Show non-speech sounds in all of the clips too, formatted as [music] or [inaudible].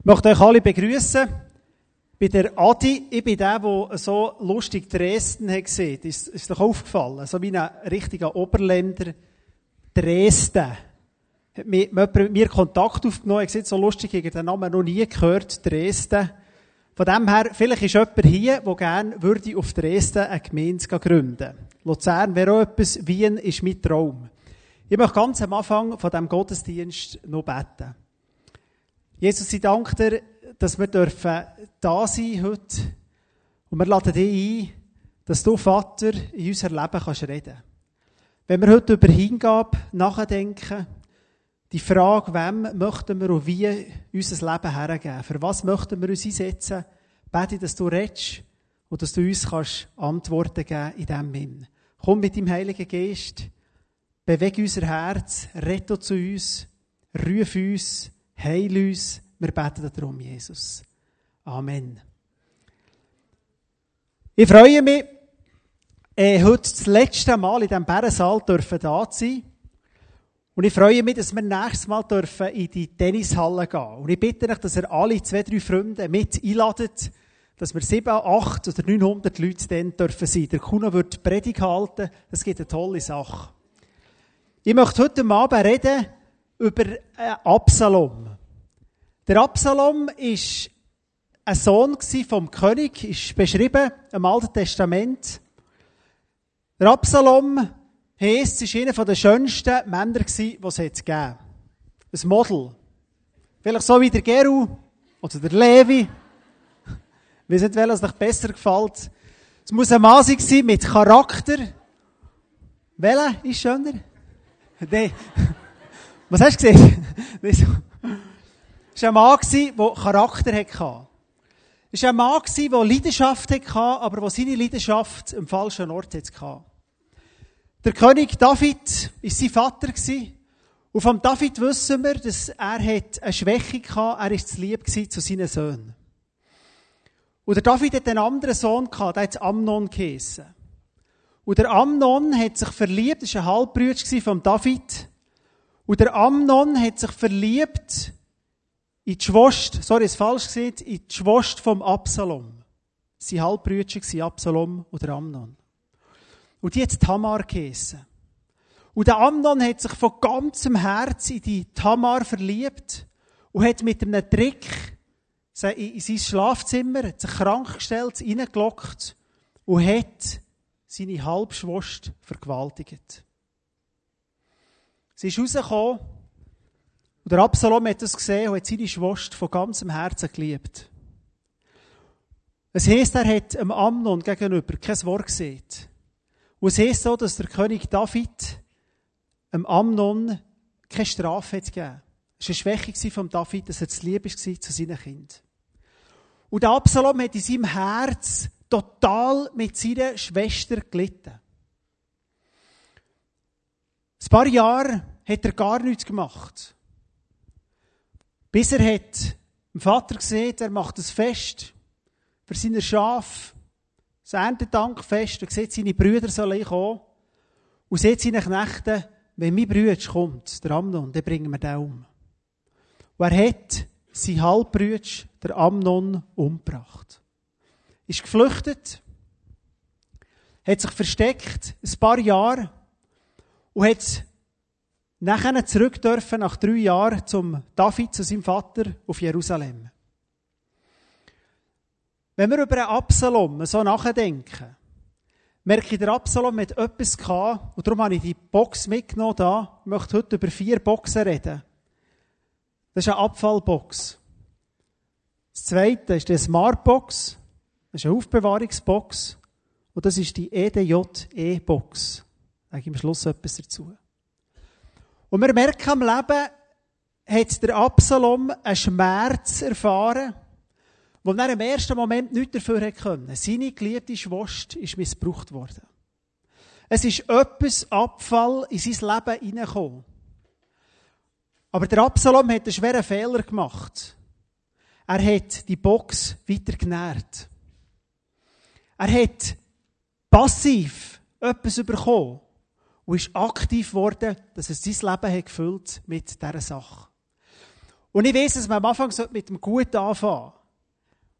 Ich möchte euch alle begrüßen. Bei der Adi, ich bin der, der so lustig Dresden hat gesehen. Ist, ist doch aufgefallen. So wie ein richtiger Oberländer. Dresden. Hat mir, mit mir Kontakt aufgenommen. Ich sehe so lustig, ich habe den Namen noch nie gehört. Dresden. Von dem her, vielleicht ist jemand hier, der gerne würde auf Dresden eine Gemeinde gründen. Luzern wäre auch etwas. Wien ist mein Traum. Ich möchte ganz am Anfang von diesem Gottesdienst noch beten. Jesus, ich danke dir, dass wir dürfen da sein heute. Und wir laden dich ein, dass du, Vater, in unser Leben kannst reden. Wenn wir heute über Hingabe nachdenken, die Frage, wem möchten wir und wie unser Leben hergeben, für was möchten wir uns einsetzen, bete ich, dass du redest und dass du uns kannst Antworten geben in diesem Sinn. Komm mit dem Heiligen Geist, bewege unser Herz, rette zu uns, ruf uns, Heil uns. Wir beten darum, Jesus. Amen. Ich freue mich, äh, heute das letzte Mal in diesem Bärensaal dürfen da sein. Und ich freue mich, dass wir nächstes Mal dürfen in die Tennishalle gehen. Und ich bitte euch, dass ihr alle zwei, drei Freunde mit einladet, dass wir sieben, acht oder 900 Leute dann dürfen sein. Der Kuno wird Predigt halten. Das gibt eine tolle Sache. Ich möchte heute Abend reden über Absalom. Der Absalom ist ein Sohn vom König, ist beschrieben im Alten Testament. Der Absalom heisst, ist einer der schönsten Männer, die es gegeben Ein Model. Vielleicht so wie der Geru oder der Levi. [laughs] Ich weiß nicht, welches euch besser gefällt. Es muss ein Mann sein mit Charakter. Welcher ist schöner? [laughs] Nein. Was hast du gesehen? [laughs] Es war ein Mann, der Charakter hatte. Es war ein Mann, der Leidenschaft hatte, aber der seine Leidenschaft am falschen Ort hatte. Der König David war sein Vater. Und von David wissen wir, dass er eine Schwäche hatte, er war zu lieb zu seinen Söhnen. Und der David hat einen anderen Sohn gehabt, der hat Amnon geheissen. Und der Amnon hat sich verliebt, das war ein Halbbruder von David. Und der Amnon hat sich verliebt in die Schwester, sorry, ist falsch gesehen, in die Schwester vom Absalom. Sie Halbbrüder waren Absalom oder Amnon. Und die hat Tamar geheissen. Und der Amnon hat sich von ganzem Herzen in die Tamar verliebt und hat mit einem Trick in sein Schlafzimmer, hat sich krank gestellt, reingelockt und hat seine Halbschwester vergewaltigt. Sie ist rausgekommen und der Absalom hat das gesehen und hat seine Schwester von ganzem Herzen geliebt. Es heisst, er hat dem Amnon gegenüber kein Wort gesehen. Und es heisst so, dass der König David dem Amnon keine Strafe hat gegeben. Es war eine Schwäche von David, dass er zu lieb war zu seinen Kindern. Und der Absalom hat in seinem Herz total mit seiner Schwester gelitten. Ein paar Jahre hat er gar nichts gemacht. Bis er hat dem Vater gesehen, er macht ein Fest für seine Schafe, das Erntedankfest, und sieht, seine Brüder sollen kommen. Und sieht seine Knechte, wenn mein Bruder kommt, der Amnon, dann bringen wir den um. Und er hat sein Halbbruder, der Amnon, umgebracht. Ist geflüchtet, hat sich versteckt, ein paar Jahre, und hat nachher zurück dürfen, nach drei Jahren, zum David, zu seinem Vater, auf Jerusalem. Wenn wir über einen Absalom so nachdenken, merke ich, der Absalom hat etwas gehabt, und darum habe ich die Box mitgenommen da. Ich möchte heute über vier Boxen reden. Das ist eine Abfallbox. Das zweite ist die Smartbox. Das ist eine Aufbewahrungsbox. Und das ist die EDJE-Box. Sage ich am Schluss etwas dazu. Und wir merken am Leben, hat der Absalom einen Schmerz erfahren, wo er im ersten Moment nichts dafür können. Seine geliebte Schwester ist missbraucht worden. Es ist etwas Abfall in sein Leben hineingekommen. Aber der Absalom hat einen schweren Fehler gemacht. Er hat die Box weiter genährt. Er hat passiv etwas bekommen und ist aktiv geworden, dass er sein Leben hat gefüllt mit dieser Sache. Und ich weiß, dass man am Anfang mit dem Guten anfangen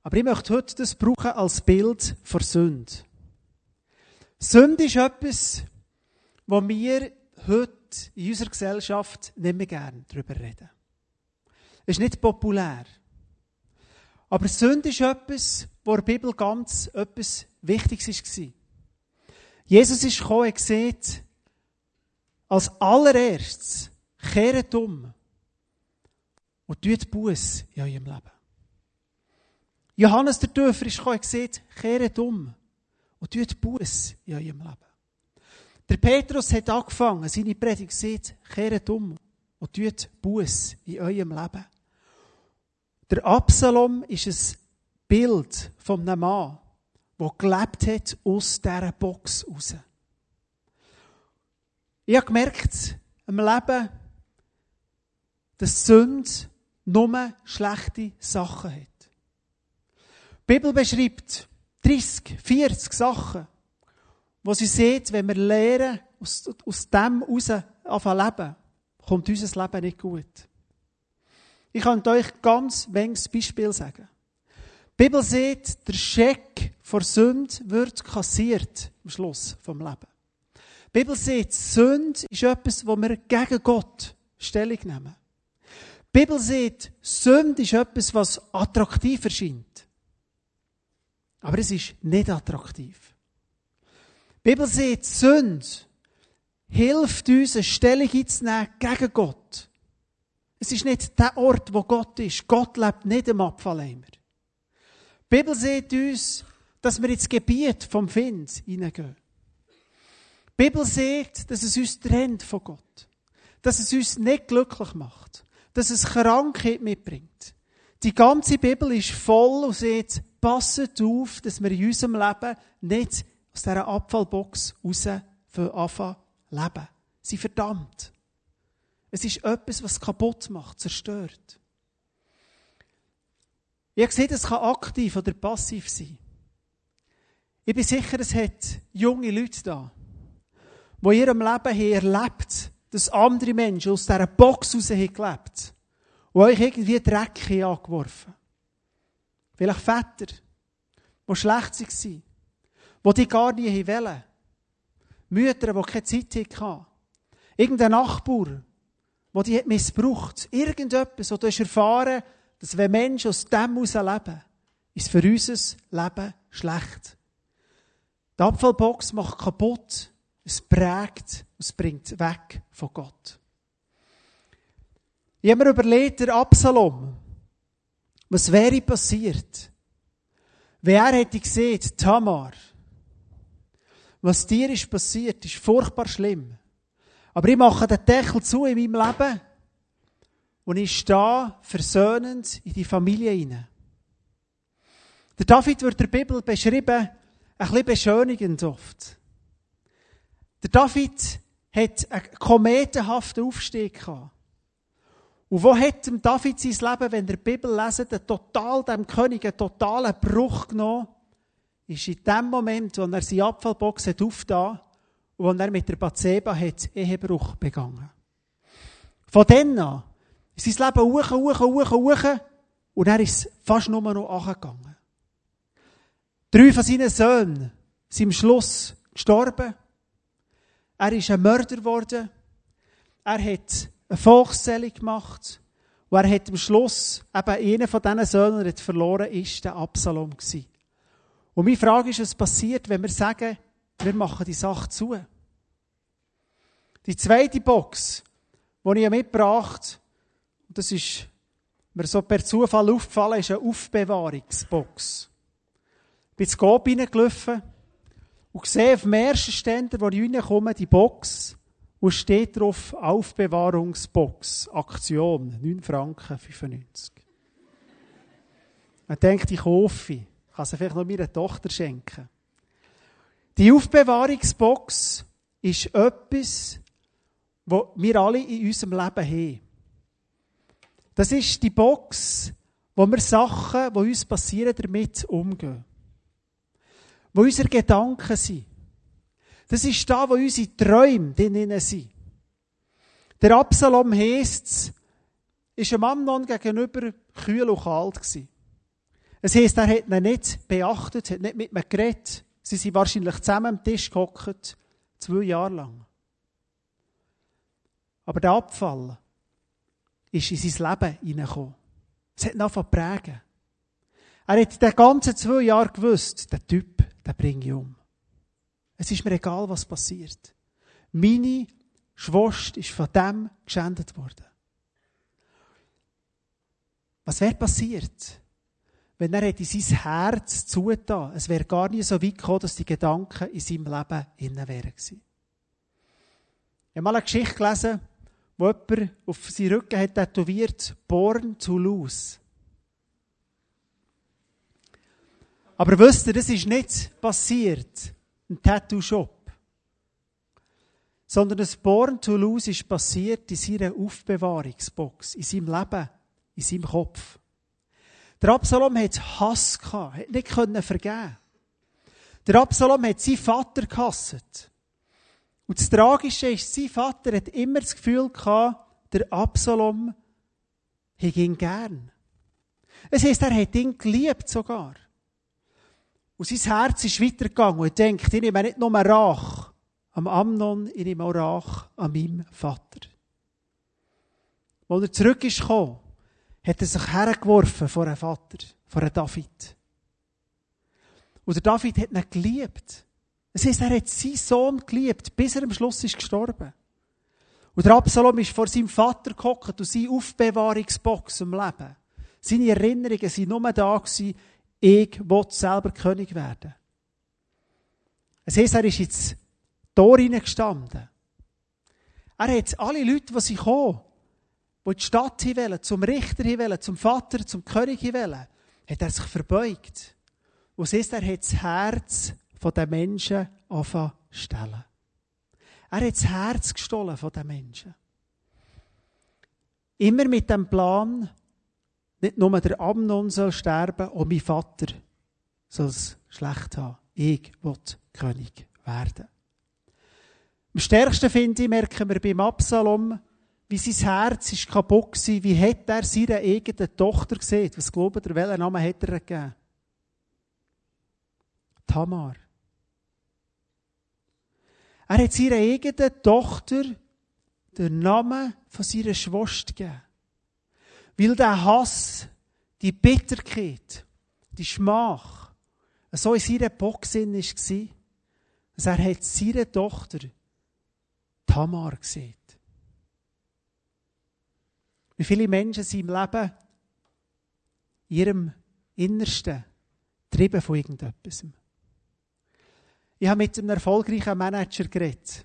Aber ich möchte heute das brauchen als Bild für Sünde. Sünde ist etwas, wo wir heute in unserer Gesellschaft nicht mehr gerne darüber reden. Es ist nicht populär. Aber Sünde ist etwas, wo der Bibel ganz etwas Wichtiges war. Jesus ist gekommen und gesagt, als allererstes, kehret um und tut Buß in eurem Leben. Johannes der Täufer ist gekommen und gesagt, kehret um und tut Buß in eurem Leben. Der Petrus hat angefangen, seine Predigt gesagt, kehret um und tut Buß in eurem Leben. Der Absalom ist ein Bild von einem Mann, der gelebt hat aus dieser Box raus. Ich habe gemerkt, im Leben, dass Sünde nur schlechte Sachen hat. Die Bibel beschreibt 30, 40 Sachen, wo sie sieht, wenn wir lernen, aus, aus dem heraus anfangen leben, kommt unser Leben nicht gut. Ich kann euch ganz wenig Beispiel sagen. Die Bibel sieht, der Scheck vor Sünde wird kassiert am Schluss vom Leben. Die Bibel sieht, Sünde ist etwas, wo wir gegen Gott Stellung nehmen. Die Bibel sieht, Sünde ist etwas, was attraktiv erscheint. Aber es ist nicht attraktiv. Die Bibel sieht, Sünde hilft uns, eine Stellung einzunehmen gegen Gott. Es ist nicht der Ort, wo Gott ist. Gott lebt nicht im Abfalleimer. Die Bibel sieht uns, dass wir ins Gebiet vom Find hineingehen. Die Bibel sieht, dass es uns trennt von Gott. Dass es uns nicht glücklich macht. Dass es Krankheit mitbringt. Die ganze Bibel ist voll und sagt, passet auf, dass wir in unserem Leben nicht aus dieser Abfallbox raus anfangen leben. Sie verdammt. Es ist etwas, was kaputt macht, zerstört. Ich habe es kann aktiv oder passiv sein. Ich bin sicher, es hat junge Leute da, die in ihrem Leben erlebt dass andere Menschen aus dieser Box raus haben gelebt und euch irgendwie Dreck angeworfen Vielleicht Väter, die schlecht waren, die die gar nie wollen. Mütter, die keine Zeit hatten. Irgendein Nachbar, wo die missbraucht. Irgendetwas, wo du hast erfahren, dass wenn Menschen aus dem heraus leben, ist für unser Leben schlecht. Die Abfallbox macht kaputt, es prägt, es bringt weg von Gott. Ich habe mir überlegt, der Absalom, was wäre passiert, wenn er hätte gesehen, Tamar, was dir ist passiert, ist furchtbar schlimm. Aber ich mache den Deckel zu in meinem Leben und ich stehe versöhnend in die Familie hinein. Der David wird der Bibel beschrieben, ein bisschen beschönigend oft. Der David hat einen kometenhaften Aufstieg gehabt. Und wo hat dem David sein Leben, wenn der Bibel lesen, den total, dem König einen totalen Bruch genommen, ist in dem Moment, wo er seine Abfallbox hat und wo er mit der Bathseba hat Ehebruch begangen. Von dann an ist sein Leben hoch, hoch, hoch, hoch und er ist fast nur noch angegangen. Drei von seinen Söhnen sind am Schluss gestorben. Er ist ein Mörder geworden. Er hat eine Volkszählung gemacht. Und er hat am Schluss eben einen von diesen Söhnen, der verloren ist, der Absalom gewesen. Und meine Frage ist, was passiert, wenn wir sagen, wir machen die Sache zu? Die zweite Box, die ich mitgebracht habe, das ist mir so per Zufall aufgefallen, ist eine Aufbewahrungsbox. Ich bin ins Coop reingelaufen und sehe auf dem ersten Ständer, wo ich reinkomme, die Box und steht drauf Aufbewahrungsbox, Aktion, 9 Franken 95. Man denkt, ich kaufe, ich kann sie vielleicht noch meiner Tochter schenken. Die Aufbewahrungsbox ist etwas, was wir alle in unserem Leben haben. Das ist die Box, wo wir Sachen, die uns passieren, damit umgehen. Wo unsere Gedanken sind. Das ist da, wo unsere Träume drinnen sind. Der Absalom heisst ist dem Amnon gegenüber kühl und kalt gewesen. Es heisst, er hat ihn nicht beachtet, hat nicht mit ihm geredet. Sie sind wahrscheinlich zusammen am Tisch gehockt, zwei Jahre lang. Aber der Abfall ist in sein Leben hineingekommen. Es hat ihn angefangen prägen. Er hat die ganzen zwei Jahre gewusst, der Typ, den bringe ich um. Es ist mir egal, was passiert. Meine Schwester ist von dem geschändet worden. Was wäre passiert, wenn er in sein Herz zugetan Es wäre gar nicht so weit gekommen, dass die Gedanken in seinem Leben innen wären gewesen. Ich habe mal eine Geschichte gelesen, wo jemand auf seinen Rücken hat tätowiert, Born to lose. Aber wisst ihr, das ist nicht passiert im Tattoo-Shop. Sondern das Born to lose ist passiert in seiner Aufbewahrungsbox, in seinem Leben, in seinem Kopf. Der Absalom hat Hass gehabt, hat nicht können vergeben. Der Absalom hat seinen Vater gehasst. Und das Tragische ist, sein Vater hat immer das Gefühl gehabt, der Absalom hätte ihn gern. Es heisst, er hat ihn geliebt sogar. Und sein Herz ist weitergegangen und denkt, ich nehme nicht nur Rach am Amnon, ich nehme auch Rach an meinem Vater. Als er zurück ist hat er sich hergeworfen vor einem Vater, vor einem David. Und der David hat ihn geliebt. Das heisst, er hat seinen Sohn geliebt, bis er am Schluss ist gestorben. Und der Absalom ist vor seinem Vater gehockt und seine Aufbewahrungsbox im Leben. Seine Erinnerungen waren nur da ich will selber König werden. Es heisst, er ist ins Tor hineingestanden. Er hat alle Leute, die sie kommen, die die Stadt wollen, zum Richter wollen, zum Vater, zum König wollen, hat er sich verbeugt. Und es ist, er hat das Herz der Menschen anfangen stellen. Er hat das Herz gestohlen von den Menschen. Immer mit dem Plan, nicht nur der Amnon soll sterben, auch mein Vater soll es schlecht haben. Ich will König werden. Am stärksten finde ich, merken wir beim Absalom, wie sein Herz ist kaputt war. Wie hat er seine eigene Tochter gesehen? Was glaubt ihr, welchen Namen hat er gegeben? Tamar. Er hat seiner eigenen Tochter den Namen von seiner Schwester gegeben. Weil der Hass, die Bitterkeit, die Schmach so in seiner Boxsinn war, dass er hat seine Tochter Tamar gesehen. Wie viele Menschen sind im Leben in ihrem Innersten getrieben von irgendetwas. Ich habe mit einem erfolgreichen Manager geredet,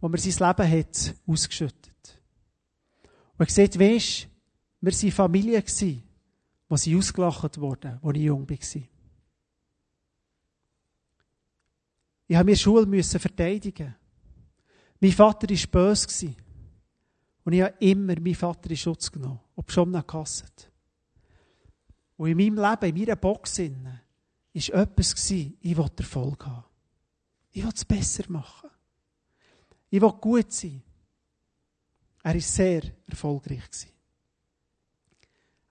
wo mir sein Leben hat ausgeschüttet. Und ich gesagt, weisst, wir waren Familie, wo sie ausgelacht wurden, als ich jung war. Ich musste mir Schule verteidigen. Mein Vater war böse. Und ich habe immer meinen Vater in Schutz genommen, ob schon nicht gehasst. Und in meinem Leben, in meiner Box, war etwas, ich wollte Erfolg haben. Ich wollte es besser machen. Ich wollte gut sein. Er war sehr erfolgreich.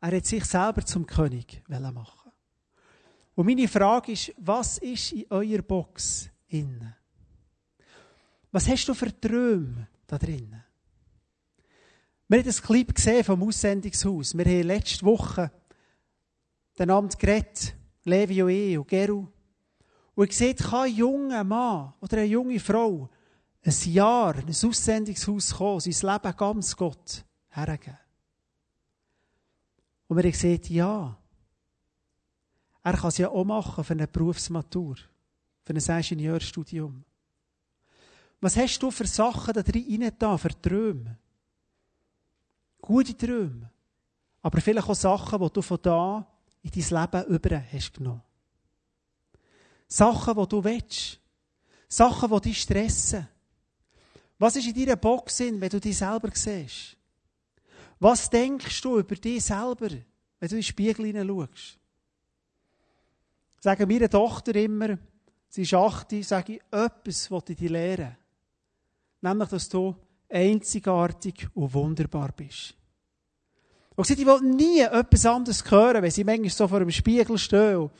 Er hat sich selber zum König machen. Und meine Frage ist, was ist in eurer Box innen? Was hast du für Träume da drinnen? Wir haben das Clip gesehen vom Aussendungshaus. Wir haben letzte Woche den Abend geredet, Levi und ich und Geru. Und ich sehe, kann ein junger Mann oder eine junge Frau ein Jahr in ein Aussendungshaus kommen, sein Leben ganz Gott hergeben. Und wir haben gesagt, ja, er kann es ja auch machen für eine Berufsmatur, für ein Ingenieurstudium. Was hast du für Sachen da drin da, für Träume? Gute Träume. Aber vielleicht auch Sachen, die du von da in dein Leben über hast genommen. Sachen, die du willst. Sachen, die dich stressen. Was ist in deiner Box, wenn du dich selber siehst? Was denkst du über dich selber, wenn du in den Spiegel hineinschaust? Sagen meine Tochter immer, sie ist 8, sage ich, etwas wollte ich dir lehren. Nämlich, dass du einzigartig und wunderbar bist. Und sie wollen nie etwas anderes hören, wenn sie manchmal so vor dem Spiegel stehen und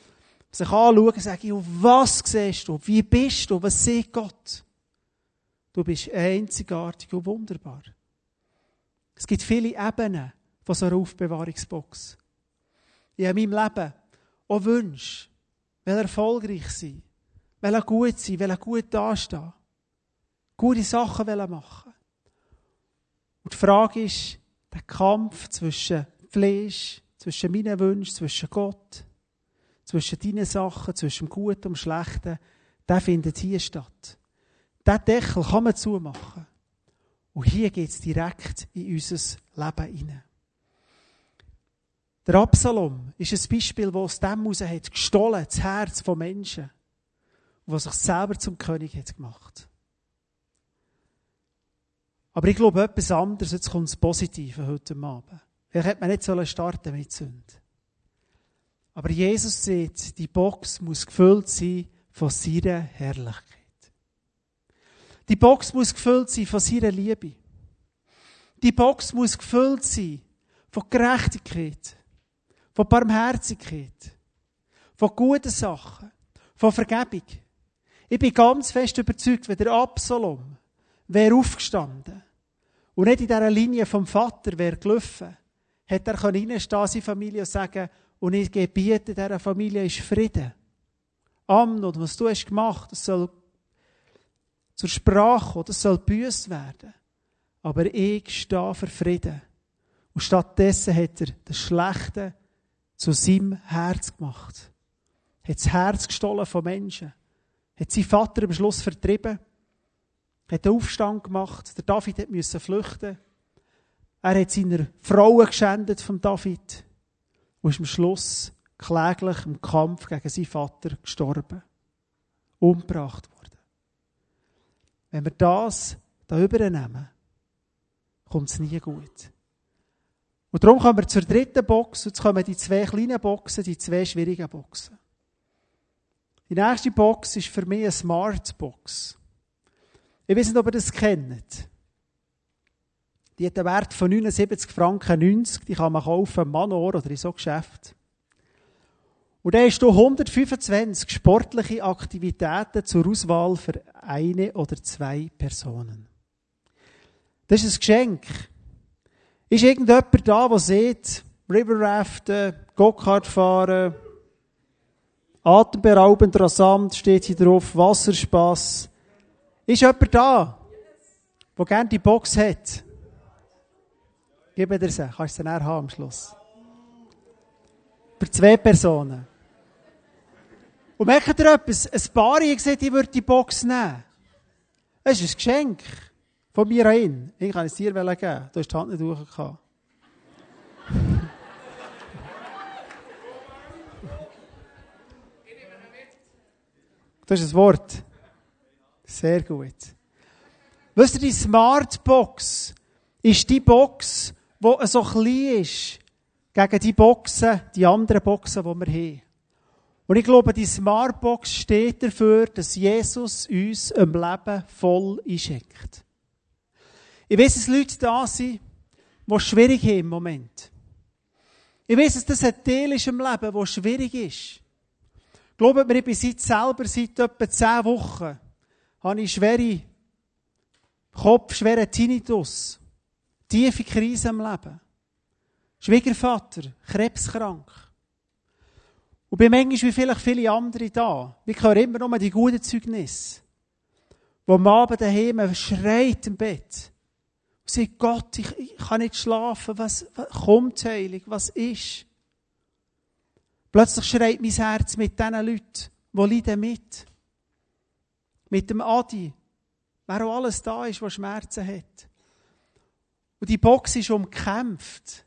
sich anschauen und sagen, was siehst du? Wie bist du? Was sieht Gott? Du bist einzigartig und wunderbar. Es gibt viele Ebenen von so einer Aufbewahrungsbox. Ich habe in meinem Leben auch Wünsche, will erfolgreich sein, will gut sein, will gut dastehen, gute Sachen machen. Und die Frage ist, der Kampf zwischen Fleisch, zwischen meinen Wünschen, zwischen Gott, zwischen deinen Sachen, zwischen dem Guten und dem Schlechten, der findet hier statt. Der Deckel kann man zumachen. Und hier geht es direkt in unser Leben hinein. Der Absalom ist ein Beispiel, das aus dem heraus hat gestohlen, das Herz von Menschen, was sich selber zum König hat gemacht. Aber ich glaube etwas anderes, jetzt kommt das Positive heute Abend. Vielleicht hätte man nicht starten mit Sünde. Aber Jesus sieht, die Box muss gefüllt sein von seiner Herrlichkeit. Die Box muss gefüllt sein von seiner Liebe. Die Box muss gefüllt sein von Gerechtigkeit, von Barmherzigkeit, von guten Sachen, von Vergebung. Ich bin ganz fest überzeugt, wenn der Absalom wäre aufgestanden und nicht in dieser Linie vom Vater wäre gelaufen, hätte er reinstehen in seine Familie und sagen, und ich gebiete dieser Familie ist Frieden. Amnon, was du hast gemacht, das soll zur Sprache, das soll büßt werden. Aber ich stehe für Frieden. Und stattdessen hat er das Schlechte zu seinem Herz gemacht. Hat das Herz gestohlen von Menschen. Hat seinen Vater am Schluss vertrieben. Hat einen Aufstand gemacht. Der David musste flüchten. Er hat seiner Frauen geschändet von David. Und ist am Schluss kläglich im Kampf gegen seinen Vater gestorben. Umgebracht. Wenn wir das da übernehmen, kommt es nie gut. Und darum kommen wir zur dritten Box. Jetzt kommen die zwei kleinen Boxen, die zwei schwierigen Boxen. Die nächste Box ist für mich eine Smart Box. Ich weiß nicht, ob ihr das kennt. Die hat einen Wert von 79 Franken 90. Die kann man kaufen im Manor oder in so Geschäft. Und da hast du 125 sportliche Aktivitäten zur Auswahl für eine oder zwei Personen. Das ist ein Geschenk. Ist irgendjemand da, der sieht, River Raften, Go-Kart fahren, atemberaubend rasant steht hier drauf, Wasserspass. Ist jemand da, der gerne die Box hat? Gib dir sie, kannst du sie näher haben am Schluss. Für zwei Personen. Und merkt ihr etwas? Ein Paar, ich gesagt, ich würde die Box nehmen. Es ist ein Geschenk. Von mir an. Ich kann es dir geben. Du hast die Hand nicht durchgekommen. Das ist ein Wort. Sehr gut. Wisst ihr, die Smartbox ist die Box, die so klein ist, gegen die Boxen, die anderen Boxen, die wir haben. Und ich glaube, die Smartbox steht dafür, dass Jesus uns ein Leben voll einschenkt. Ich weiß, dass Leute da sind, die schwierig haben im Moment. Ich weiß, dass das ein Teil ist im Leben, der schwierig ist. Glaubt mir, ich bin seit selber, seit etwa zehn Wochen, habe ich schwere Kopf, schwere Tinnitus, tiefe Krise im Leben. Schwiegervater, krebskrank. Und bin manchmal wie vielleicht viele andere da. Wir hören immer nur die guten Zeugnisse. Wo am Abend daheim schreit im Bett. Und sagt, Gott, ich, ich kann nicht schlafen. Was, was kommt heilig? Was ist? Plötzlich schreit mein Herz mit diesen Leuten, die leiden mit. Mit dem Adi, wer auch alles da ist, der Schmerzen hat. Und die Box ist umkämpft.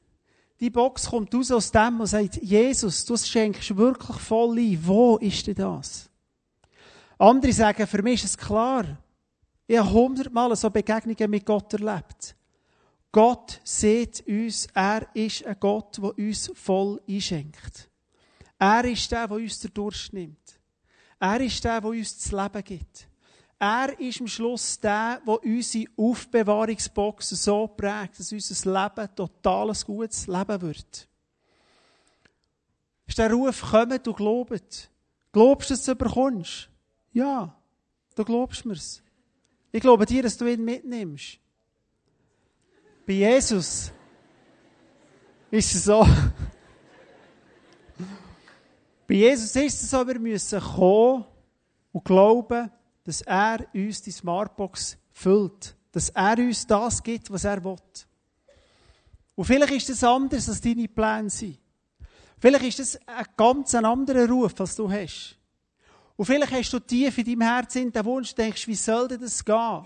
Die Box kommt raus aus dem und sagt, Jesus, du schenkst wirklich voll ein. Wo ist denn das? Andere sagen, für mich ist es klar. Ich habe hundertmal so Begegnungen mit Gott erlebt. Gott sieht uns, er ist ein Gott, der uns voll einschenkt. Er ist der, der uns den Durst nimmt. Er ist der, der uns das Leben gibt. Er ist am Schluss der, der unsere Aufbewahrungsbox so prägt, dass unser Leben total ein gutes Leben wird. Ist der Ruf, kommt du glaubst. Glaubst du, dass du es bekommst? Ja, du glaubst mir's. Ich glaube dir, dass du ihn mitnimmst. Bei Jesus ist es so. Bei Jesus ist es so, wir müssen kommen und glauben, dass er uns die Smartbox füllt. Dass er uns das gibt, was er will. Und vielleicht ist das anders, als deine Pläne sind. Vielleicht ist das ein ganz anderer Ruf, als du hast. Und vielleicht hast du tief in deinem Herzen den Wunsch, denkst, wie soll denn das gehen?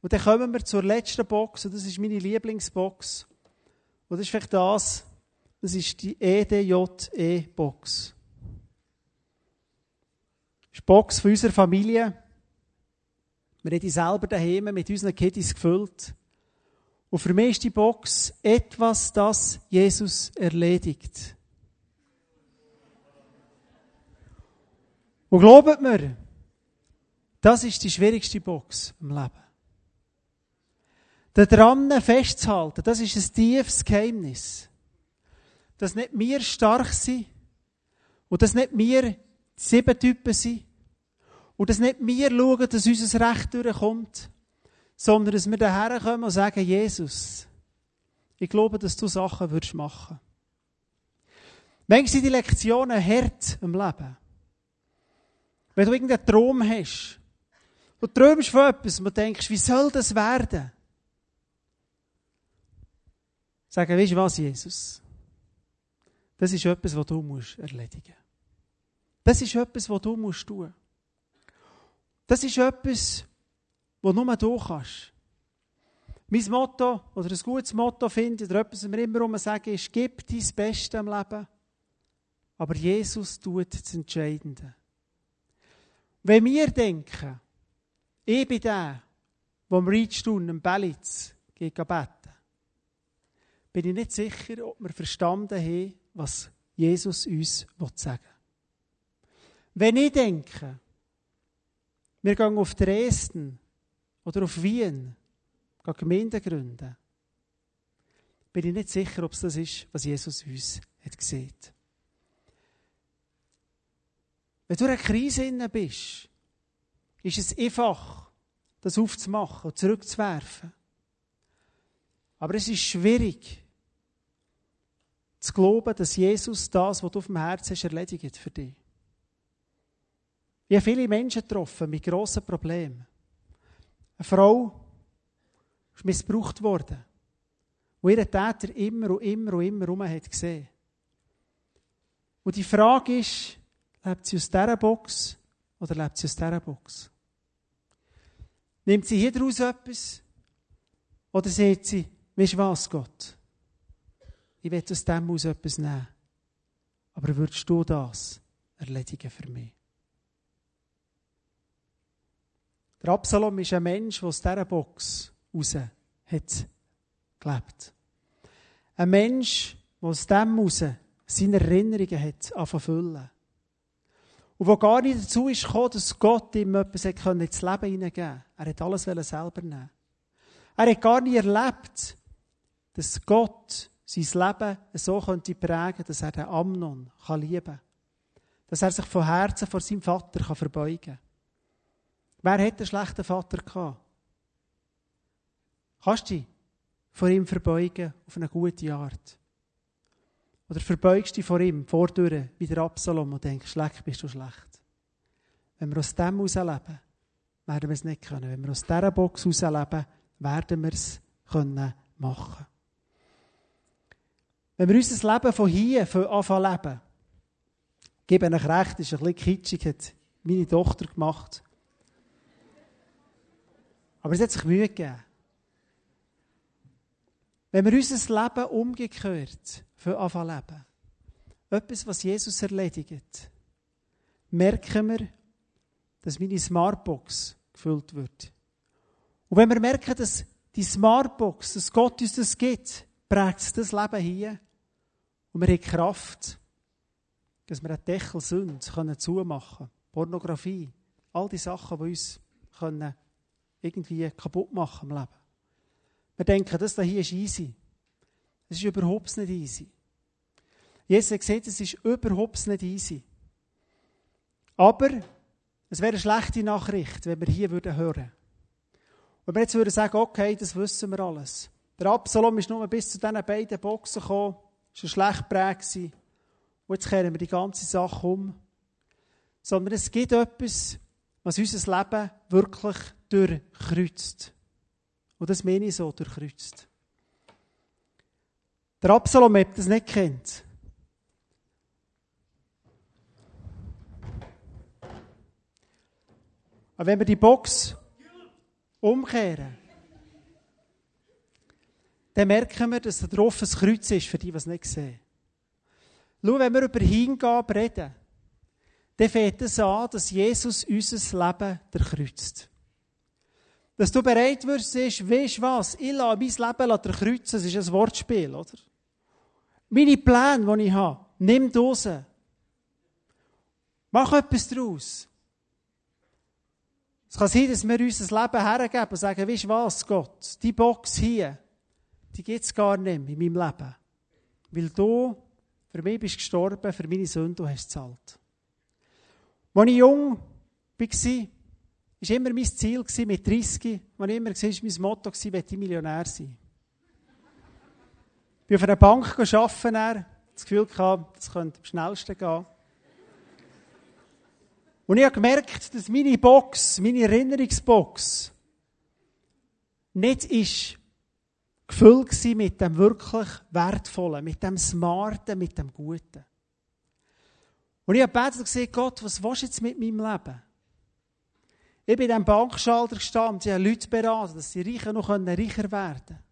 Und dann kommen wir zur letzten Box, und das ist meine Lieblingsbox. Und das ist vielleicht das, das ist die EDJE-Box. Das ist die Box von unserer Familie. Wir haben die selber daheim mit unseren Kiddies gefüllt. Und für mich ist die Box etwas, das Jesus erledigt. Und glaubt mir, das ist die schwierigste Box im Leben. Daran festzuhalten, das ist ein tiefes Geheimnis. Dass nicht wir stark sind und dass nicht wir sieben Typen sind und dass nicht wir schauen, dass unser Recht durchkommt, sondern dass wir daher kommen und sagen, Jesus, ich glaube, dass du Sachen würdest machen. Manchmal sind die Lektionen hart im Leben. Wenn du irgendeinen Traum hast, du träumst von etwas und denkst, wie soll das werden? Sagen, weißt du was, Jesus? Das ist etwas, was du musst erledigen Das ist etwas, was du musst tun Das ist etwas, was nur du kannst. Mein Motto, oder ein gutes Motto finde oder etwas, was wir immer sagen, ist, gib dein Bestes im Leben, aber Jesus tut das Entscheidende. Wenn wir denken, ich bin der, der am Reitstuhl, am Bellitz, geht beten, bin ich nicht sicher, ob wir verstanden haben, was Jesus uns sagen will. Wenn ich denke, wir gehen auf Dresden oder auf Wien, gehen Gemeinden gründen, bin ich nicht sicher, ob es das ist, was Jesus uns hat gesehen. Wenn du in einer Krise bist, ist es einfach, das aufzumachen und zurückzuwerfen. Aber es ist schwierig, zu glauben, dass Jesus das, was du auf dem Herzen hast, erledigt für dich. Ich habe viele Menschen getroffen mit grossen Problemen. Eine Frau ist missbraucht worden, wo ihren Täter immer und immer und immer herum hat gesehen. Und die Frage ist, lebt sie aus dieser Box oder lebt sie aus dieser Box? Nimmt sie hier daraus etwas? Oder sagt sie, weißt du was, Gott? ich will aus dem aus etwas nehmen. Aber würdest du das erledigen für mich? Der Absalom ist ein Mensch, der aus dieser Box raus hat gelebt. Ein Mensch, der aus dem raus seine Erinnerungen hat anfangen Und wo gar nicht dazu ist gekommen, dass Gott ihm etwas ins Leben hineingeben Er hat alles selber nehmen. Er hat gar nicht erlebt, dass Gott sein Leben so könnte prägen, dass er den Amnon lieben kann. Dass er sich von Herzen vor seinem Vater verbeugen kann. Wer hat einen schlechten Vater gehabt? Kannst du dich vor ihm verbeugen auf eine gute Art? Oder verbeugst du dich vor ihm, vordurch, wie der Absalom und denkst, schlecht bist du schlecht. Wenn wir aus dem herausleben, werden wir es nicht können. Wenn wir aus dieser Box herausleben, werden wir es können machen. Wenn wir unser Leben von hier anfangen leben, gebe euch recht, ist ein bisschen kitschig, hat meine Tochter gemacht. Aber es hat sich Mühe gegeben. Wenn wir unser Leben umgekehrt für anfangen leben, etwas, was Jesus erledigt, merken wir, dass meine Smartbox gefüllt wird. Und wenn wir merken, dass die Smartbox, dass Gott uns das gibt, prägt das Leben hier, und wir haben Kraft, dass wir einen Deckel Sünde zumachen können. Pornografie, all die Sachen, die uns können irgendwie kaputt machen im Leben. Wir denken, das hier ist easy. Es ist überhaupt nicht easy. Jesus hat es ist überhaupt nicht easy. Aber es wäre eine schlechte Nachricht, wenn wir hier hören würden. Wenn wir jetzt würden sagen, okay, das wissen wir alles. Der Absalom ist nur bis zu diesen beiden Boxen gekommen, war schlecht prägt. Und jetzt kehren wir die ganze Sache um. Sondern es gibt etwas, was unser Leben wirklich durchkreuzt. Und das meine ich so, durchkreuzt. Der Absalom hat das nicht kennt. Aber wenn wir die Box umkehren, dann merken wir, dass da drauf ein Kreuz ist, für die, es nicht sehen. Schau, wenn wir über Hingabe reden, dann fängt es an, dass Jesus unser Leben durchkreuzt. Dass du bereit wirst, ist, weißt du was, ich lasse mein Leben durchkreuzen, das ist ein Wortspiel, oder? Meine Pläne, die ich habe, nimm raus. Mach etwas daraus. Es kann sein, dass wir unser Leben hergeben und sagen, weißt du was, Gott, die Box hier, die gibt es gar nicht mehr in meinem Leben. Weil du für mich bist gestorben, für meine Sünde, du hast gezahlt. Als ich jung war, war immer mein Ziel mit 30, als ich immer war, mein Motto, ich möchte Millionär sein. Ich bin auf einer Bank arbeiten, das Gefühl gehabt, das könnte am schnellsten gehen. Und ich habe gemerkt, dass meine Box, meine Erinnerungsbox, nicht ist gefüllt war mit dem wirklich Wertvollen, mit dem Smarten, mit dem Guten. Und ich habe gebetet und gesagt, Gott, was willst du jetzt mit meinem Leben? Ich bin in diesem Bankschalter gestanden, sie haben Leute beraten, dass die Reichen noch reicher werden können.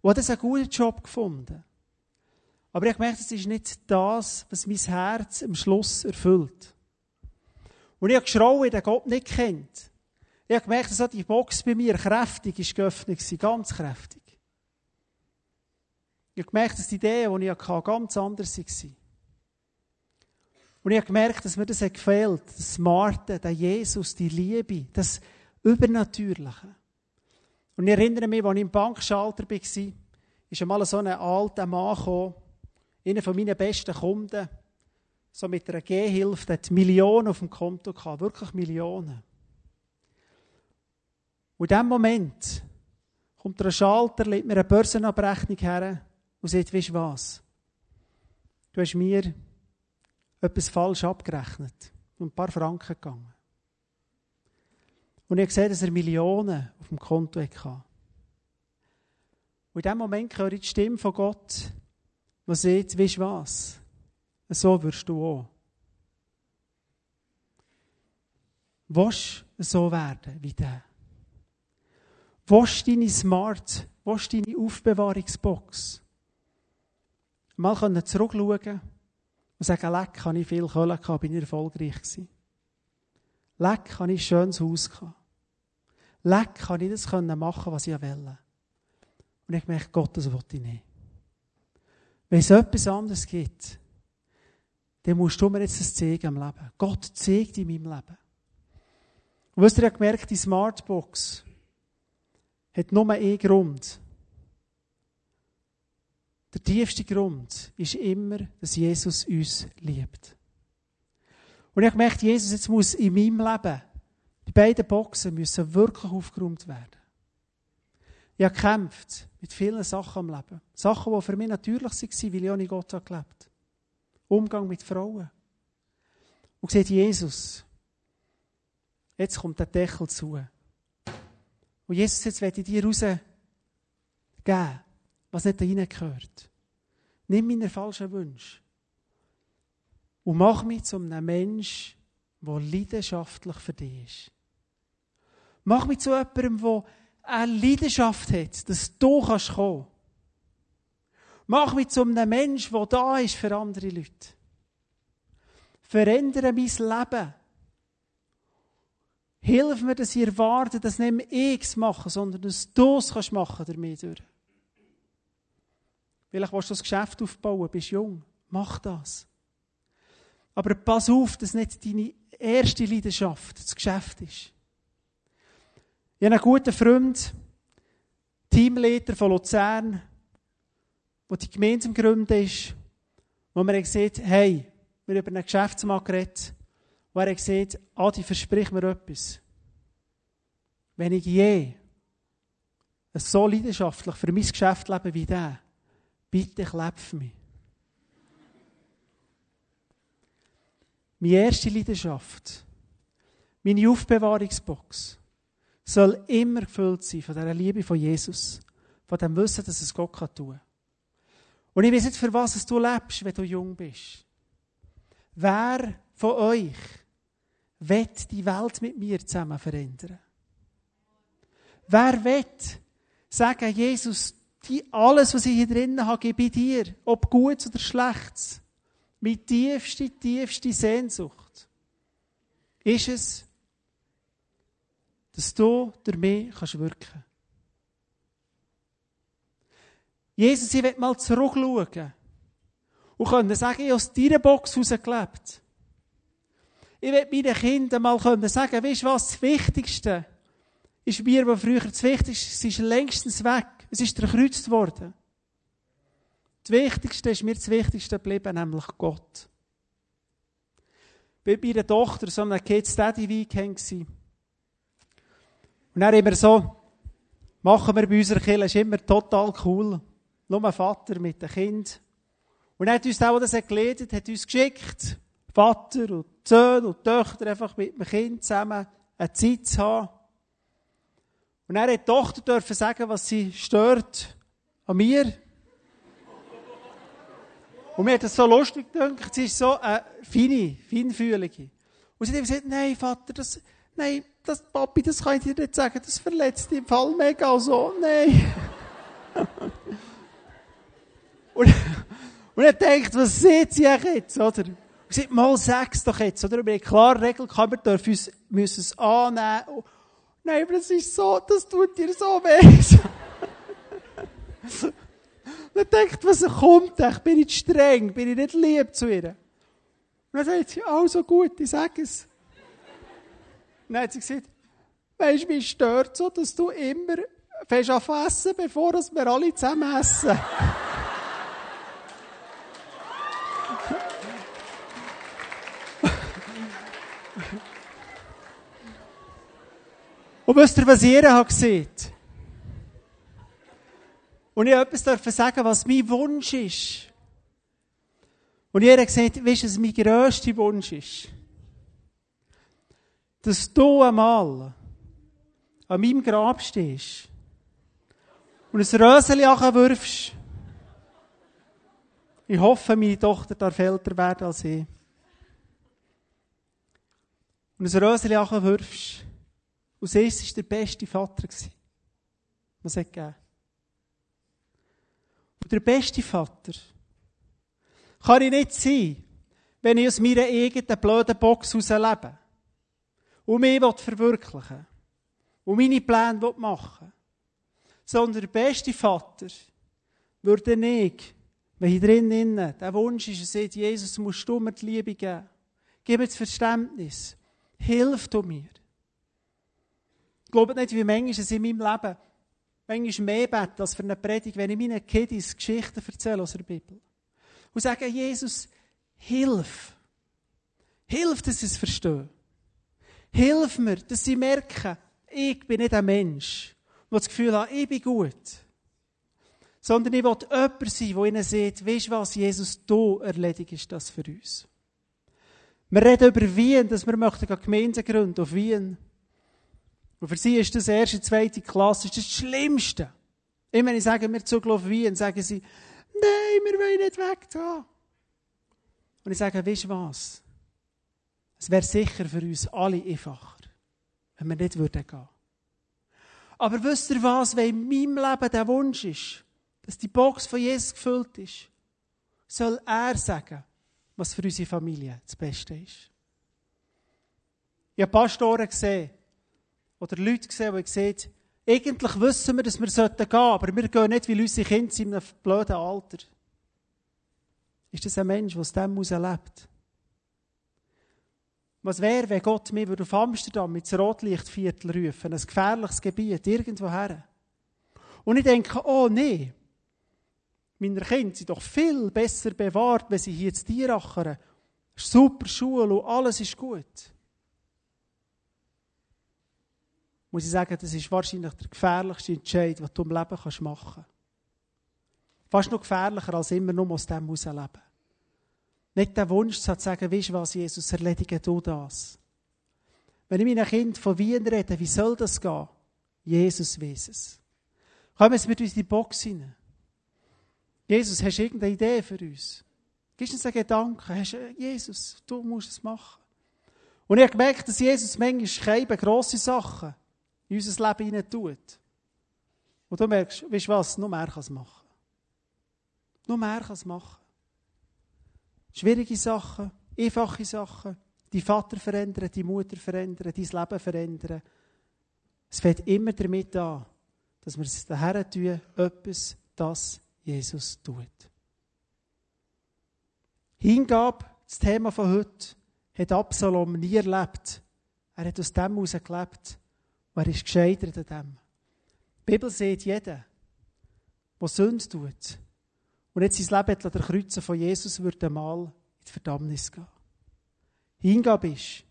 Und habe einen guten Job gefunden. Aber ich habe gemerkt, es ist nicht das, was mein Herz am Schluss erfüllt. Und ich habe geschrauen, den Gott nicht kennt. Ich habe gemerkt, dass die Box bei mir kräftig ist geöffnet war, ganz kräftig. Ich habe gemerkt, dass die Ideen, die ich hatte, ganz anders waren. Und ich habe gemerkt, dass mir das gefehlt, das Smarte, der Jesus, die Liebe, das Übernatürliche. Und ich erinnere mich, als ich im Bankschalter war, ist einmal so ein alter Mann gekommen, einer von meinen besten Kunden, so mit einer Gehhilfe, der hat Millionen auf dem Konto gehabt, wirklich Millionen. Und in diesem Moment kommt der Schalter, legt mir eine Börsenabrechnung her und sagt, weißt du was? Du hast mir etwas falsch abgerechnet und ein paar Franken gegangen. Und ich gesehen, dass er Millionen auf dem Konto hatte. Und in diesem Moment höre ich die Stimme von Gott, die sagt, weißt du was? So wirst du auch. Willst du so werden wie der? Willst du deine Smart, willst du deine Aufbewahrungsbox? Mal können zurückschauen und sagen, leck, kann ich viel Kohle gehabt, bin ich erfolgreich gewesen. Leck, kann ich ein schönes Haus gehabt. Leck, kann ich das machen, was ich will. Und ich merke, Gott, das will ich nicht. Wenn es etwas anderes gibt, dann musst du mir jetzt das zeigen im Leben. Gott zeigt in meinem Leben. Und was ihr ja gemerkt, die Smartbox hat nur einen Grund. Der tiefste Grund ist immer, dass Jesus uns liebt. Und ich gemerkt, Jesus, jetzt muss in meinem Leben, die beiden Boxen müssen wirklich aufgeräumt werden. Ich habe gekämpft mit vielen Sachen im Leben. Sachen, die für mich natürlich waren, weil ich ohne Gott gelebt habe. Umgang mit Frauen. Und sieht Jesus, jetzt kommt der Deckel zu. Und Jesus, jetzt werde ich dir rausgeben, was nicht da reingehört. Nimm meine falschen Wünsche und mach mich zu einem Mensch, der leidenschaftlich für dich ist. Mach mich zu jemandem, der eine Leidenschaft hat, dass du kommen kannst Mach mich zu einem Mensch, der da ist für andere Leute. Verändere mein Leben. Hilf mir, dass ich erwarte, dass nicht ich es mache, sondern dass du es kannst machen damit durch. Vielleicht willst du das Geschäft aufbauen, bist jung. Mach das. Aber pass auf, dass nicht deine erste Leidenschaft das Geschäft ist. Ich habe einen guten Freund, Teamleiter von Luzern, der die gemeinsam gegründet ist, wo mir gesagt hey, wir haben über einen Geschäftsmann geredet, wo er gesagt Adi, versprich mir etwas. Wenn ich je so leidenschaftlich für mein Geschäft lebe wie der, bitte kleb für mich. Meine erste Leidenschaft, meine Aufbewahrungsbox, soll immer gefüllt sein von dieser Liebe von Jesus, von dem Wissen, dass es Gott tun kann. Und ich weiß nicht, für was du lebst, wenn du jung bist. Wer von euch wird die Welt mit mir zusammen verändern? Wer wird sagen, Jesus, die, alles, was ich hier drinnen habe, gebe ich dir, ob gut oder schlecht, mit tiefste, tiefste Sehnsucht, ist es, dass du durch mich kannst wirken Jesus, ich will mal zurückschauen und können sagen, ich habe aus deiner Box herausgelebt. Ich will meinen Kindern mal können sagen, weißt du was, das Wichtigste ist mir, was früher das Wichtigste es ist längstens weg. Es ist durchkreuzt worden. Das Wichtigste ist mir das Wichtigste geblieben, nämlich Gott. Bei meiner Tochter so einem Kids Daddy Weekend Und dann immer so, machen wir bei unserer Kirche, ist immer total cool. Nur ein Vater mit dem Kind. Und er hat uns auch, das geleitet, hat uns geschickt, Vater und Söhne und Töchter einfach mit dem Kind zusammen eine Zeit zu haben. Und er hat die Tochter dürfen sagen, was sie stört an mir. Und mir hat das so lustig gedacht, sie ist so eine feine, feinfühlige. Und sie hat gesagt, nein, Vater, das, nein, das, Papi, das kann ich dir nicht sagen, das verletzt im Fall mega so, nein. [laughs] und, und er denkt, was sieht sie jetzt, oder? Und sie sagt, mal sag's doch jetzt, oder? Über eine klare Regel kann man dürfen uns, müssen es annehmen. Nein, aber das ist so, das tut dir so weh. [laughs] dann denkt, was kommt, ich bin nicht streng, bin ich nicht lieb zu ihr. Und dann sagt sie, also gut, ich sage es. Und dann hat sie gesagt, weisst du, mich stört so, dass du immer fängst an essen, bevor wir alle zusammen essen. [laughs] Und wisst ihr, was ihr habt gesehen? Und ich etwas dürfen sagen, was mein Wunsch ist. Und habt gesagt, weißt du, was mein grösster Wunsch ist? Dass du einmal an meinem Grab stehst und ein Röseli wirfst. Ich hoffe, meine Tochter darf älter werden als ich. Und ein Röseli wirfst und Jesus war der beste Vater, was es gegeben Und der beste Vater kann ich nicht sein, wenn ich aus meiner eigenen blöden Box herauslebe und mich verwirklichen will und meine Pläne machen. Sondern der beste Vater würde ich, wenn hier drinnen der Wunsch ist, er sagt, Jesus, musst du mir die Liebe geben. Gib mir das Verständnis. Hilf du mir. Glaube nicht, wie manchmal es in meinem Leben manchmal mehr bete als für eine Predigt, wenn ich meinen Kiddies Geschichten erzähle aus der Bibel. Und sage, Jesus, hilf. Hilf, dass sie es verstehen. Hilf mir, dass sie merken, ich bin nicht ein Mensch, der das Gefühl hat, ich bin gut. Sondern ich will jemand sein, der ihnen sagt, weißt du was, Jesus, du erledigst das für uns. Wir reden über Wien, dass wir möchten Gemeinden gründen auf Wien. Und für sie ist das erste, zweite Klasse ist das Schlimmste. Immer wenn ich sage, wir auf Wien, sagen sie, nein, wir wollen nicht weg da. Und ich sage, weißt du was? Es wäre sicher für uns alle einfacher, wenn wir nicht würden gehen. Aber wisst ihr was, wenn in meinem Leben der Wunsch ist, dass die Box von Jesus gefüllt ist, soll er sagen, was für unsere Familie das Beste ist. Ich habe Pastoren gesehen, oder Leute gesehen, die gesagt eigentlich wissen wir, dass wir gehen sollten, aber wir gehen nicht, weil unsere Kinder sind in einem blöden Alter. Ist das ein Mensch, der aus dem heraus lebt? Was wäre, wenn Gott mir auf Amsterdam ins Rotlichtviertel rufen, ein gefährliches Gebiet, irgendwo her? Und ich denke, oh nee, meine Kinder sind doch viel besser bewahrt, wenn sie hier zu Tierachern. Super Schule und alles ist gut. Muss ich sagen, das ist wahrscheinlich der gefährlichste Entscheid, den du im Leben machen kannst. Fast noch gefährlicher, als immer nur aus dem herausleben. Nicht den Wunsch zu sagen, weißt du was, Jesus, erledige du das. Wenn ich meinen Kind von Wien rede, wie soll das gehen? Jesus weiß es. Kommen wir mit uns in die Box hinein. Jesus, hast du irgendeine Idee für uns? Gibst uns einen Gedanken? Hast du, Jesus, du musst es machen. Und ich gemerkt, dass Jesus manchmal keine grosse Sachen in unser Leben hinein tut. Und du merkst, weißt du was, nur mehr kann es machen. Nur mehr kann es machen. Schwierige Sachen, einfache Sachen, die Vater verändern, die Mutter verändern, dein Leben verändern. Es fängt immer damit an, dass wir es daher tun, etwas, das Jesus tut. Hingabe, das Thema von heute, hat Absalom nie erlebt. Er hat aus dem heraus gelebt. Und er ist gescheitert an dem. Die Bibel sieht jeden, der Sünde tut und jetzt sein Leben der Kreuzen von Jesus, würde einmal in die Verdammnis gehen. Hingabe ist,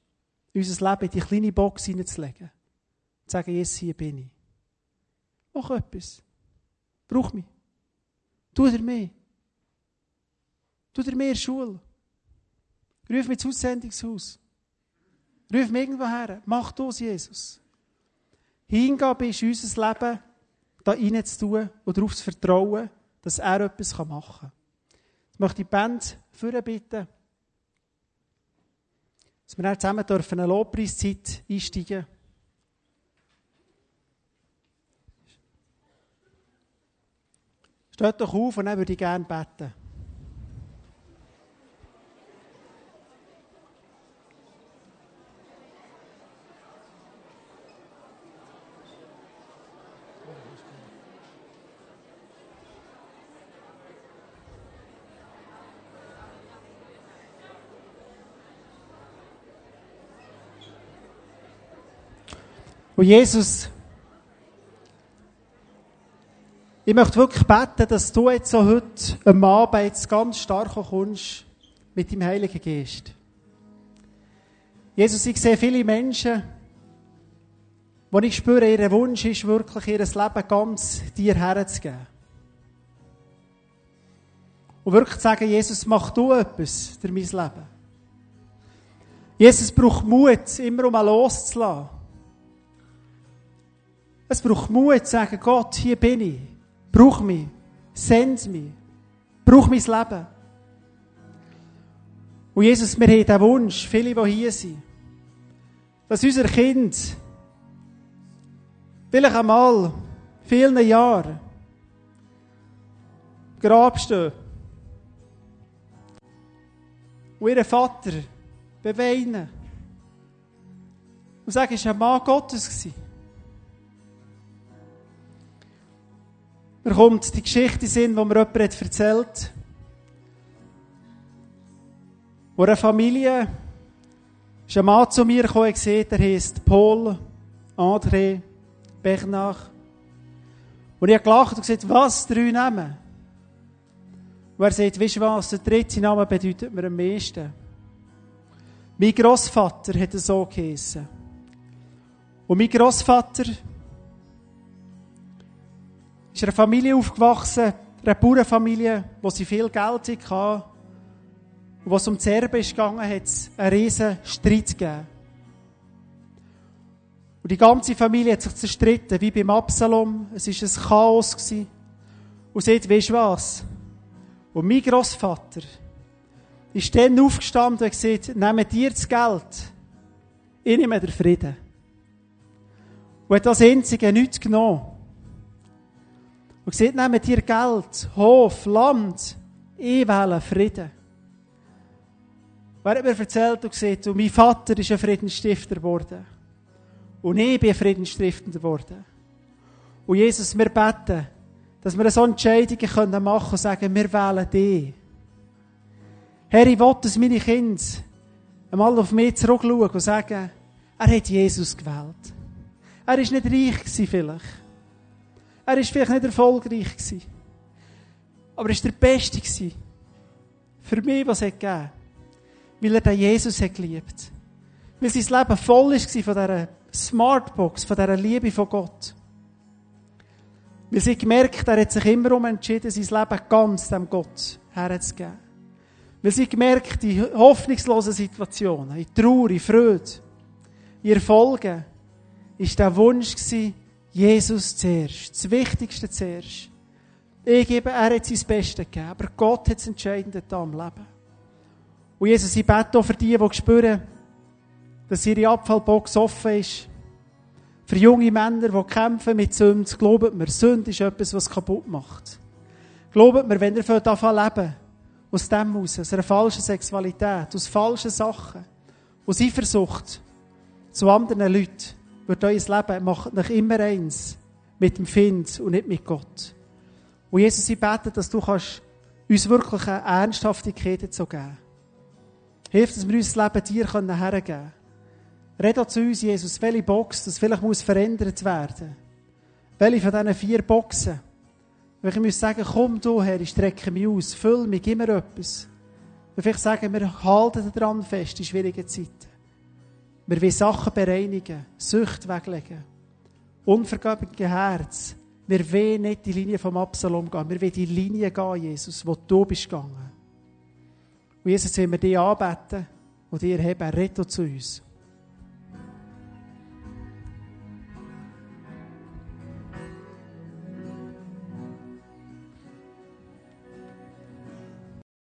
unser Leben in die kleine Box hineinzulegen. Und sagen, Jesus, hier bin ich. Mach etwas. Brauch mich. Tu dir mehr. Tu dir mehr Schule. Ruf mich ins Aussendungshaus. Ruf mich irgendwo her. Mach das, Jesus. Hingabe ist unser Leben, da reinzutun und darauf zu vertrauen, dass er etwas machen kann. Ich möchte die Band führen bitten, dass wir dann zusammen dürfen eine Lobpreiszeit einsteigen Steht doch auf und dann würde ich gerne beten. Und Jesus, ich möchte wirklich beten, dass du jetzt so heute am Abend jetzt ganz stark kommst mit dem Heiligen Geist. Jesus, ich sehe viele Menschen, wo ich spüre, ihr Wunsch ist wirklich, ihr Leben ganz dir herzugeben. Und wirklich zu sagen, Jesus, mach du etwas für mein Leben. Jesus braucht Mut, immer um loszulassen. Es braucht Mut zu sagen, Gott, hier bin ich. Brauch mich. Send mich. Brauch mein Leben. Und Jesus, wir haben den Wunsch, viele, die hier sind, dass unser Kind vielleicht einmal, vielen Jahren, Grab stehen und ihren Vater beweinen und sagen, es war ein Mann Gottes. Gewesen. Mir kommt die Geschichte in wo mir jemand hat erzählt Wo eine Familie ist ein Mann zu mir gekommen und er heißt Paul, André, Bernard. Und ich habe gelacht und gesagt, was, drei Namen? Und er sagt, weißt du was, der dritte Name bedeutet mir am meisten. Mein Großvater hat so geheissen. Und mein Großvater ist in einer Familie aufgewachsen, einer Bauernfamilie, wo sie viel Geld hatten. Und was um das Erbe ist gegangen, hat es einen riesen Streit gegeben. Und die ganze Familie hat sich zerstritten, wie beim Absalom. Es war ein Chaos. Gewesen. Und seht, weißt du was? Und mein Großvater ist dann aufgestanden und gesagt, nehmt dir das Geld, ich nehme den Frieden. Und hat das einzige nichts genommen. Und sieht, nehmt ihr Geld, Hof, Land, ich wähle Frieden. Wer hat mir erzählt und gesagt, und mein Vater ist ein Friedensstifter geworden. Und ich bin ein Friedensstifter geworden. Und Jesus, wir beten, dass wir so Entscheidungen machen können und sagen, wir wählen dich. Herr, ich will, dass meine Kinder einmal auf mich zurückschauen und sagen, er hat Jesus gewählt. Er war nicht reich vielleicht. Er war vielleicht nicht erfolgreich Aber er war der Beste Für mich, was er gegeben hat. Weil er den Jesus hat geliebt. Weil sein Leben voll war von dieser Smartbox, von dieser Liebe von Gott. Weil sie gemerkt, er hat sich immer um entschieden, sein Leben ganz dem Gott herzugeben. Weil sie gemerkt, in hoffnungslosen Situationen, in Trauer, in Freude, in Erfolgen, ist der Wunsch gewesen, Jesus zuerst, das Wichtigste zuerst. Ich gebe, er hat sein Bestes gegeben, aber Gott hat das Entscheidende da im Leben. Und Jesus, ich bete auch für die, die spüren, dass ihre Abfallbox offen ist. Für junge Männer, die kämpfen mit Sünde, glaubt mir, Sünde ist etwas, was kaputt macht. Glaubt mir, wenn ihr davon leben aus dem heraus, aus einer falschen Sexualität, aus falschen Sachen, aus Eifersucht zu anderen Leuten, wird euer Leben macht euch immer eins mit dem Find und nicht mit Gott. Und Jesus, ich bete, dass du kannst uns wirklich eine Ernsthaftigkeit dazu geben. Hilf, dass wir unser Leben dir hergeben können. Red zu uns, Jesus, welche Box das vielleicht muss verändert werden. Welche von diesen vier Boxen. Ich muss sagen, komm du Herr, ich strecke mich aus, füll mich, gib mir etwas. Und vielleicht sagen wir, halten daran fest in schwierigen Zeiten. Wir wollen Sachen bereinigen, Sucht weglegen, unvergebliche Herz. Wir wollen nicht die Linie vom Absalom gehen, wir wollen die Linie gehen, Jesus, wo du bist gegangen. Und Jesus, wenn wir dich anbeten und dir heben, rette zu uns.